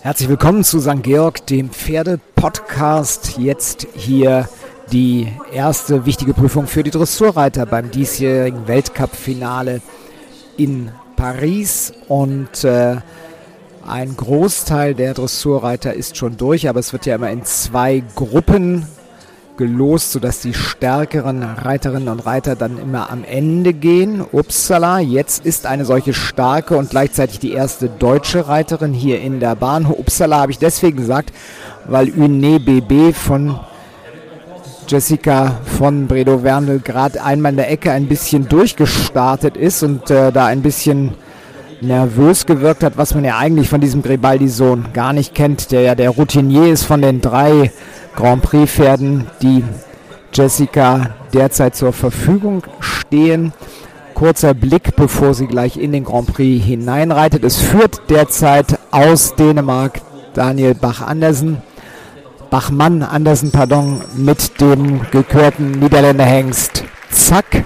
Herzlich willkommen zu St. Georg, dem Pferde-Podcast. Jetzt hier die erste wichtige Prüfung für die Dressurreiter beim diesjährigen Weltcup-Finale in Paris. Und äh, ein Großteil der Dressurreiter ist schon durch, aber es wird ja immer in zwei Gruppen gelost, sodass die stärkeren Reiterinnen und Reiter dann immer am Ende gehen. Upsala, jetzt ist eine solche starke und gleichzeitig die erste deutsche Reiterin hier in der Bahn. Upsala habe ich deswegen gesagt, weil Une BB von Jessica von Bredow Wernel gerade einmal in der Ecke ein bisschen durchgestartet ist und äh, da ein bisschen nervös gewirkt hat, was man ja eigentlich von diesem Gribaldi-Sohn gar nicht kennt, der ja der Routinier ist von den drei Grand Prix-Pferden, die Jessica derzeit zur Verfügung stehen. Kurzer Blick, bevor sie gleich in den Grand Prix hineinreitet. Es führt derzeit aus Dänemark Daniel Bach-Andersen, Bachmann Andersen, pardon, mit dem gekürten Niederländer Hengst Zack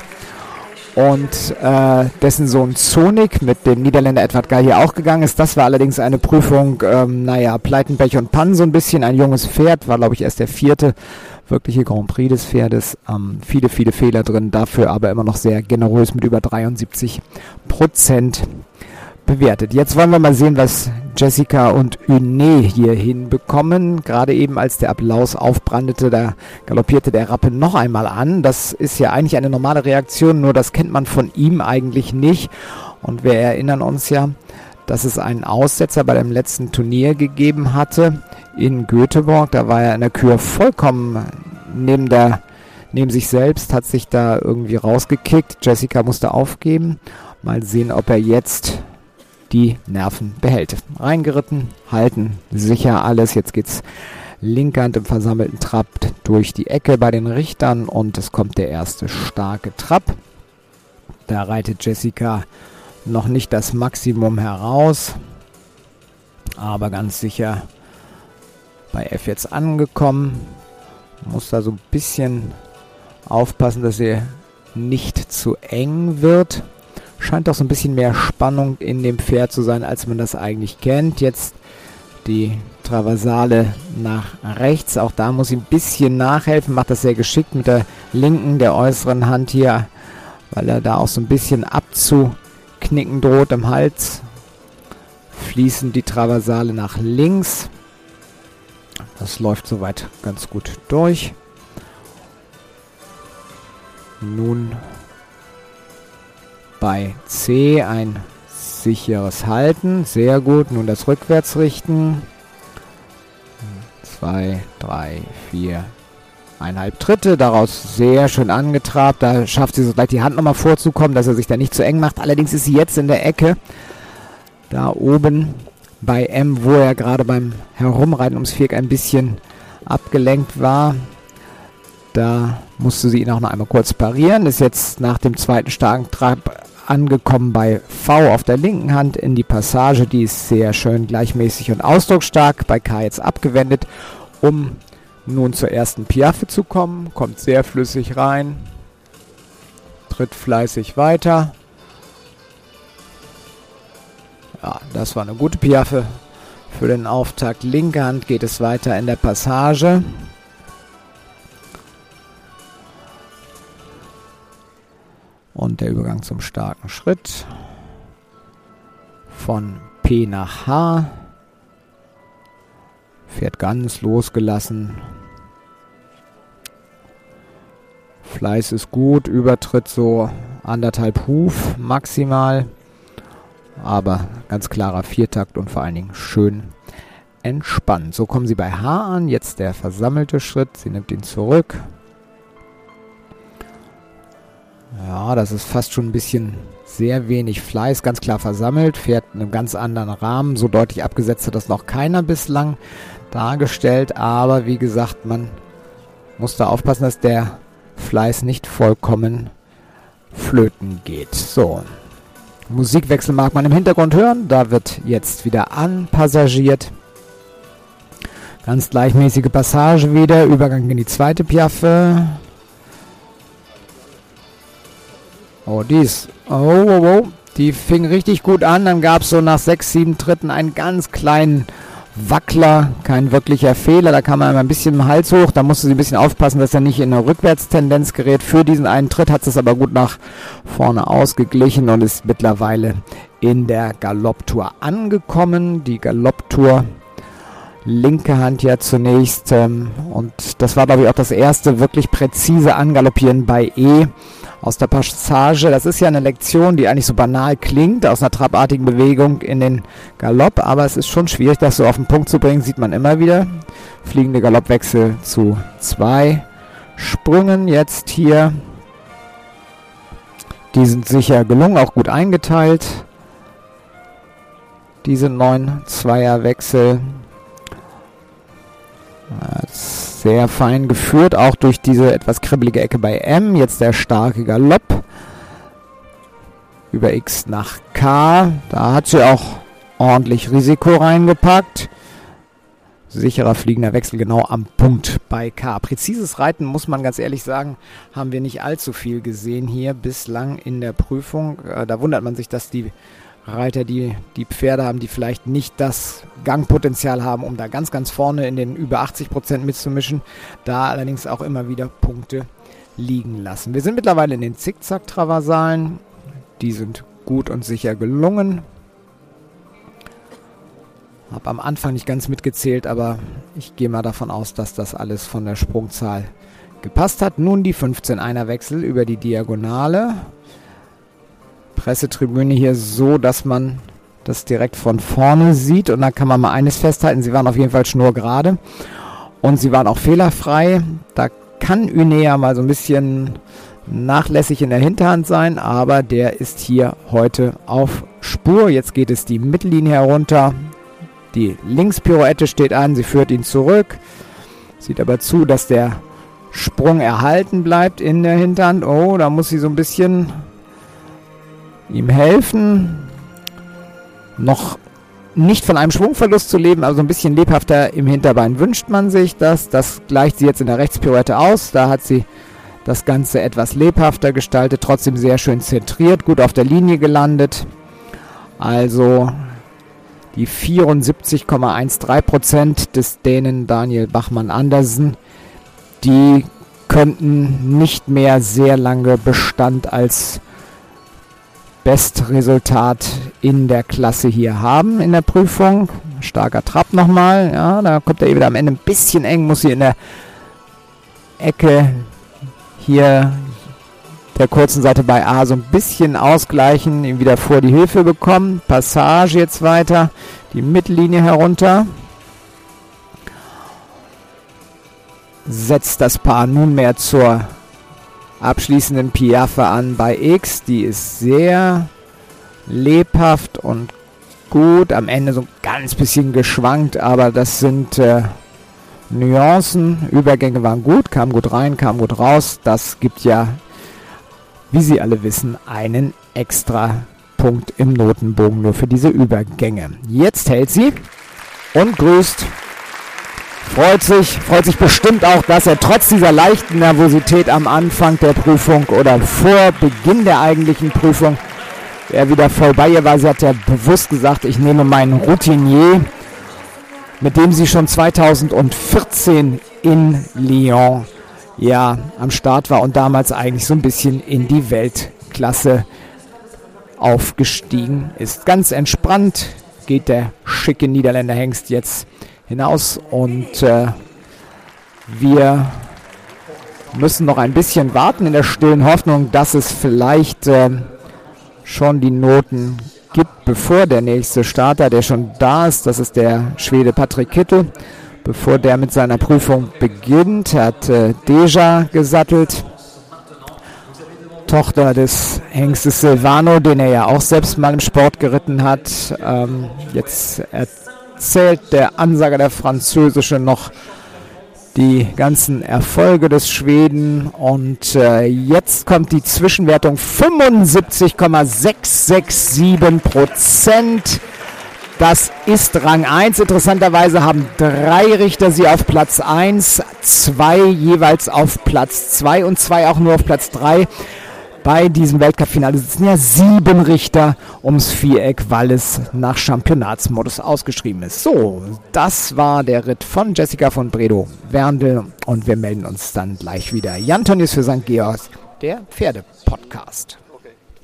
und äh, dessen Sohn Zonik mit dem Niederländer Edward Guy hier auch gegangen ist. Das war allerdings eine Prüfung, ähm, naja, Pleiten, Pech und Pannen so ein bisschen. Ein junges Pferd, war glaube ich erst der vierte wirkliche Grand Prix des Pferdes. Ähm, viele, viele Fehler drin, dafür aber immer noch sehr generös mit über 73 Prozent bewertet. Jetzt wollen wir mal sehen, was Jessica und Une hier hinbekommen. Gerade eben, als der Applaus aufbrandete, da galoppierte der Rappe noch einmal an. Das ist ja eigentlich eine normale Reaktion, nur das kennt man von ihm eigentlich nicht. Und wir erinnern uns ja, dass es einen Aussetzer bei dem letzten Turnier gegeben hatte in Göteborg. Da war er in der Kür vollkommen neben der neben sich selbst, hat sich da irgendwie rausgekickt. Jessica musste aufgeben. Mal sehen, ob er jetzt die Nerven behält. Reingeritten, halten, sicher alles. Jetzt geht's linke Hand im versammelten Trab durch die Ecke bei den Richtern und es kommt der erste starke Trab. Da reitet Jessica noch nicht das Maximum heraus, aber ganz sicher bei F jetzt angekommen. Muss da so ein bisschen aufpassen, dass er nicht zu eng wird scheint doch so ein bisschen mehr Spannung in dem Pferd zu sein, als man das eigentlich kennt. Jetzt die Traversale nach rechts. Auch da muss sie ein bisschen nachhelfen. Macht das sehr geschickt mit der linken, der äußeren Hand hier, weil er da auch so ein bisschen abzuknicken droht im Hals. Fließen die Traversale nach links. Das läuft soweit ganz gut durch. Nun bei C ein sicheres Halten. Sehr gut. Nun das Rückwärtsrichten. Zwei, drei, vier, eineinhalb Tritte. Daraus sehr schön angetrabt. Da schafft sie so gleich die Hand nochmal vorzukommen, dass er sich da nicht zu eng macht. Allerdings ist sie jetzt in der Ecke. Da oben bei M, wo er gerade beim Herumreiten ums Viereck ein bisschen abgelenkt war. Da musste sie ihn auch noch einmal kurz parieren. Ist jetzt nach dem zweiten starken Trab angekommen bei V auf der linken Hand in die Passage. Die ist sehr schön gleichmäßig und ausdrucksstark. Bei K jetzt abgewendet, um nun zur ersten Piaffe zu kommen. Kommt sehr flüssig rein. Tritt fleißig weiter. Ja, das war eine gute Piaffe für den Auftakt. Linke Hand geht es weiter in der Passage. Der Übergang zum starken Schritt von P nach H. Fährt ganz losgelassen. Fleiß ist gut, Übertritt so anderthalb Huf maximal. Aber ganz klarer Viertakt und vor allen Dingen schön entspannt. So kommen sie bei H an. Jetzt der versammelte Schritt. Sie nimmt ihn zurück. Ja, das ist fast schon ein bisschen sehr wenig Fleiß, ganz klar versammelt, fährt in einem ganz anderen Rahmen. So deutlich abgesetzt hat das noch keiner bislang dargestellt, aber wie gesagt, man muss da aufpassen, dass der Fleiß nicht vollkommen flöten geht. So, Musikwechsel mag man im Hintergrund hören, da wird jetzt wieder anpassagiert. Ganz gleichmäßige Passage wieder, Übergang in die zweite Piaffe. Oh, dies. Oh, oh, oh. Die fing richtig gut an. Dann gab es so nach sechs, sieben Tritten einen ganz kleinen Wackler. Kein wirklicher Fehler. Da kam man ein bisschen im Hals hoch. Da musste sie ein bisschen aufpassen, dass er nicht in eine Rückwärtstendenz gerät. Für diesen einen Tritt hat es aber gut nach vorne ausgeglichen und ist mittlerweile in der Galopptour angekommen. Die Galopptour linke Hand ja zunächst. Ähm, und das war, glaube ich, auch das erste wirklich präzise Angaloppieren bei E aus der Passage. Das ist ja eine Lektion, die eigentlich so banal klingt, aus einer trabartigen Bewegung in den Galopp, aber es ist schon schwierig, das so auf den Punkt zu bringen, sieht man immer wieder. Fliegende Galoppwechsel zu zwei Sprüngen jetzt hier. Die sind sicher gelungen, auch gut eingeteilt. Diese neun Zweierwechsel. Sehr fein geführt, auch durch diese etwas kribbelige Ecke bei M. Jetzt der starke Galopp. Über X nach K. Da hat sie auch ordentlich Risiko reingepackt. Sicherer fliegender Wechsel genau am Punkt bei K. Präzises Reiten, muss man ganz ehrlich sagen, haben wir nicht allzu viel gesehen hier bislang in der Prüfung. Äh, da wundert man sich, dass die Reiter, die die Pferde haben, die vielleicht nicht das Gangpotenzial haben, um da ganz, ganz vorne in den über 80 Prozent mitzumischen, da allerdings auch immer wieder Punkte liegen lassen. Wir sind mittlerweile in den Zickzack-Traversalen. Die sind gut und sicher gelungen. Habe am Anfang nicht ganz mitgezählt, aber ich gehe mal davon aus, dass das alles von der Sprungzahl gepasst hat. Nun die 15 Einer Wechsel über die Diagonale. Pressetribüne hier so, dass man das direkt von vorne sieht. Und da kann man mal eines festhalten, sie waren auf jeden Fall schnurgerade. Und sie waren auch fehlerfrei. Da kann Unea mal so ein bisschen nachlässig in der Hinterhand sein, aber der ist hier heute auf Spur. Jetzt geht es die Mittellinie herunter. Die Linkspirouette steht an, sie führt ihn zurück. Sieht aber zu, dass der Sprung erhalten bleibt in der Hinterhand. Oh, da muss sie so ein bisschen ihm helfen, noch nicht von einem Schwungverlust zu leben, also ein bisschen lebhafter im Hinterbein wünscht man sich das. Das gleicht sie jetzt in der Rechtspirouette aus. Da hat sie das Ganze etwas lebhafter gestaltet, trotzdem sehr schön zentriert, gut auf der Linie gelandet. Also die 74,13% des Dänen Daniel Bachmann Andersen, die könnten nicht mehr sehr lange Bestand als Bestresultat in der Klasse hier haben in der Prüfung. Starker Trab nochmal. Ja, da kommt er eh wieder am Ende ein bisschen eng, muss hier in der Ecke hier der kurzen Seite bei A so ein bisschen ausgleichen, ihm wieder vor die Hilfe bekommen. Passage jetzt weiter, die Mittellinie herunter. Setzt das Paar nunmehr zur abschließenden Piaffe an bei X. Die ist sehr lebhaft und gut. Am Ende so ein ganz bisschen geschwankt, aber das sind äh, Nuancen. Übergänge waren gut, kam gut rein, kam gut raus. Das gibt ja, wie Sie alle wissen, einen extra Punkt im Notenbogen nur für diese Übergänge. Jetzt hält sie und grüßt freut sich, freut sich bestimmt auch, dass er trotz dieser leichten Nervosität am Anfang der Prüfung oder vor Beginn der eigentlichen Prüfung er wieder voll bei ihr war. Sie hat ja bewusst gesagt, ich nehme meinen Routinier, mit dem sie schon 2014 in Lyon ja am Start war und damals eigentlich so ein bisschen in die Weltklasse aufgestiegen ist. Ganz entspannt geht der schicke Niederländer Hengst jetzt hinaus und äh, wir müssen noch ein bisschen warten in der stillen Hoffnung, dass es vielleicht äh, schon die Noten gibt, bevor der nächste Starter, der schon da ist, das ist der Schwede Patrick Kittel, bevor der mit seiner Prüfung beginnt, hat äh, Deja gesattelt. Tochter des Hengstes Silvano, den er ja auch selbst mal im Sport geritten hat. Ähm, jetzt erzählt der Ansager der Französische noch die ganzen Erfolge des Schweden und äh, jetzt kommt die Zwischenwertung 75,667 Prozent. Das ist Rang 1. Interessanterweise haben drei Richter sie auf Platz 1, zwei jeweils auf Platz 2 und zwei auch nur auf Platz 3. Bei diesem Weltcup-Finale sitzen ja sieben Richter ums Viereck, weil es nach Championatsmodus ausgeschrieben ist. So, das war der Ritt von Jessica von Bredow Werndl und wir melden uns dann gleich wieder. Jan Tönnies für St. Georg, der Pferde-Podcast.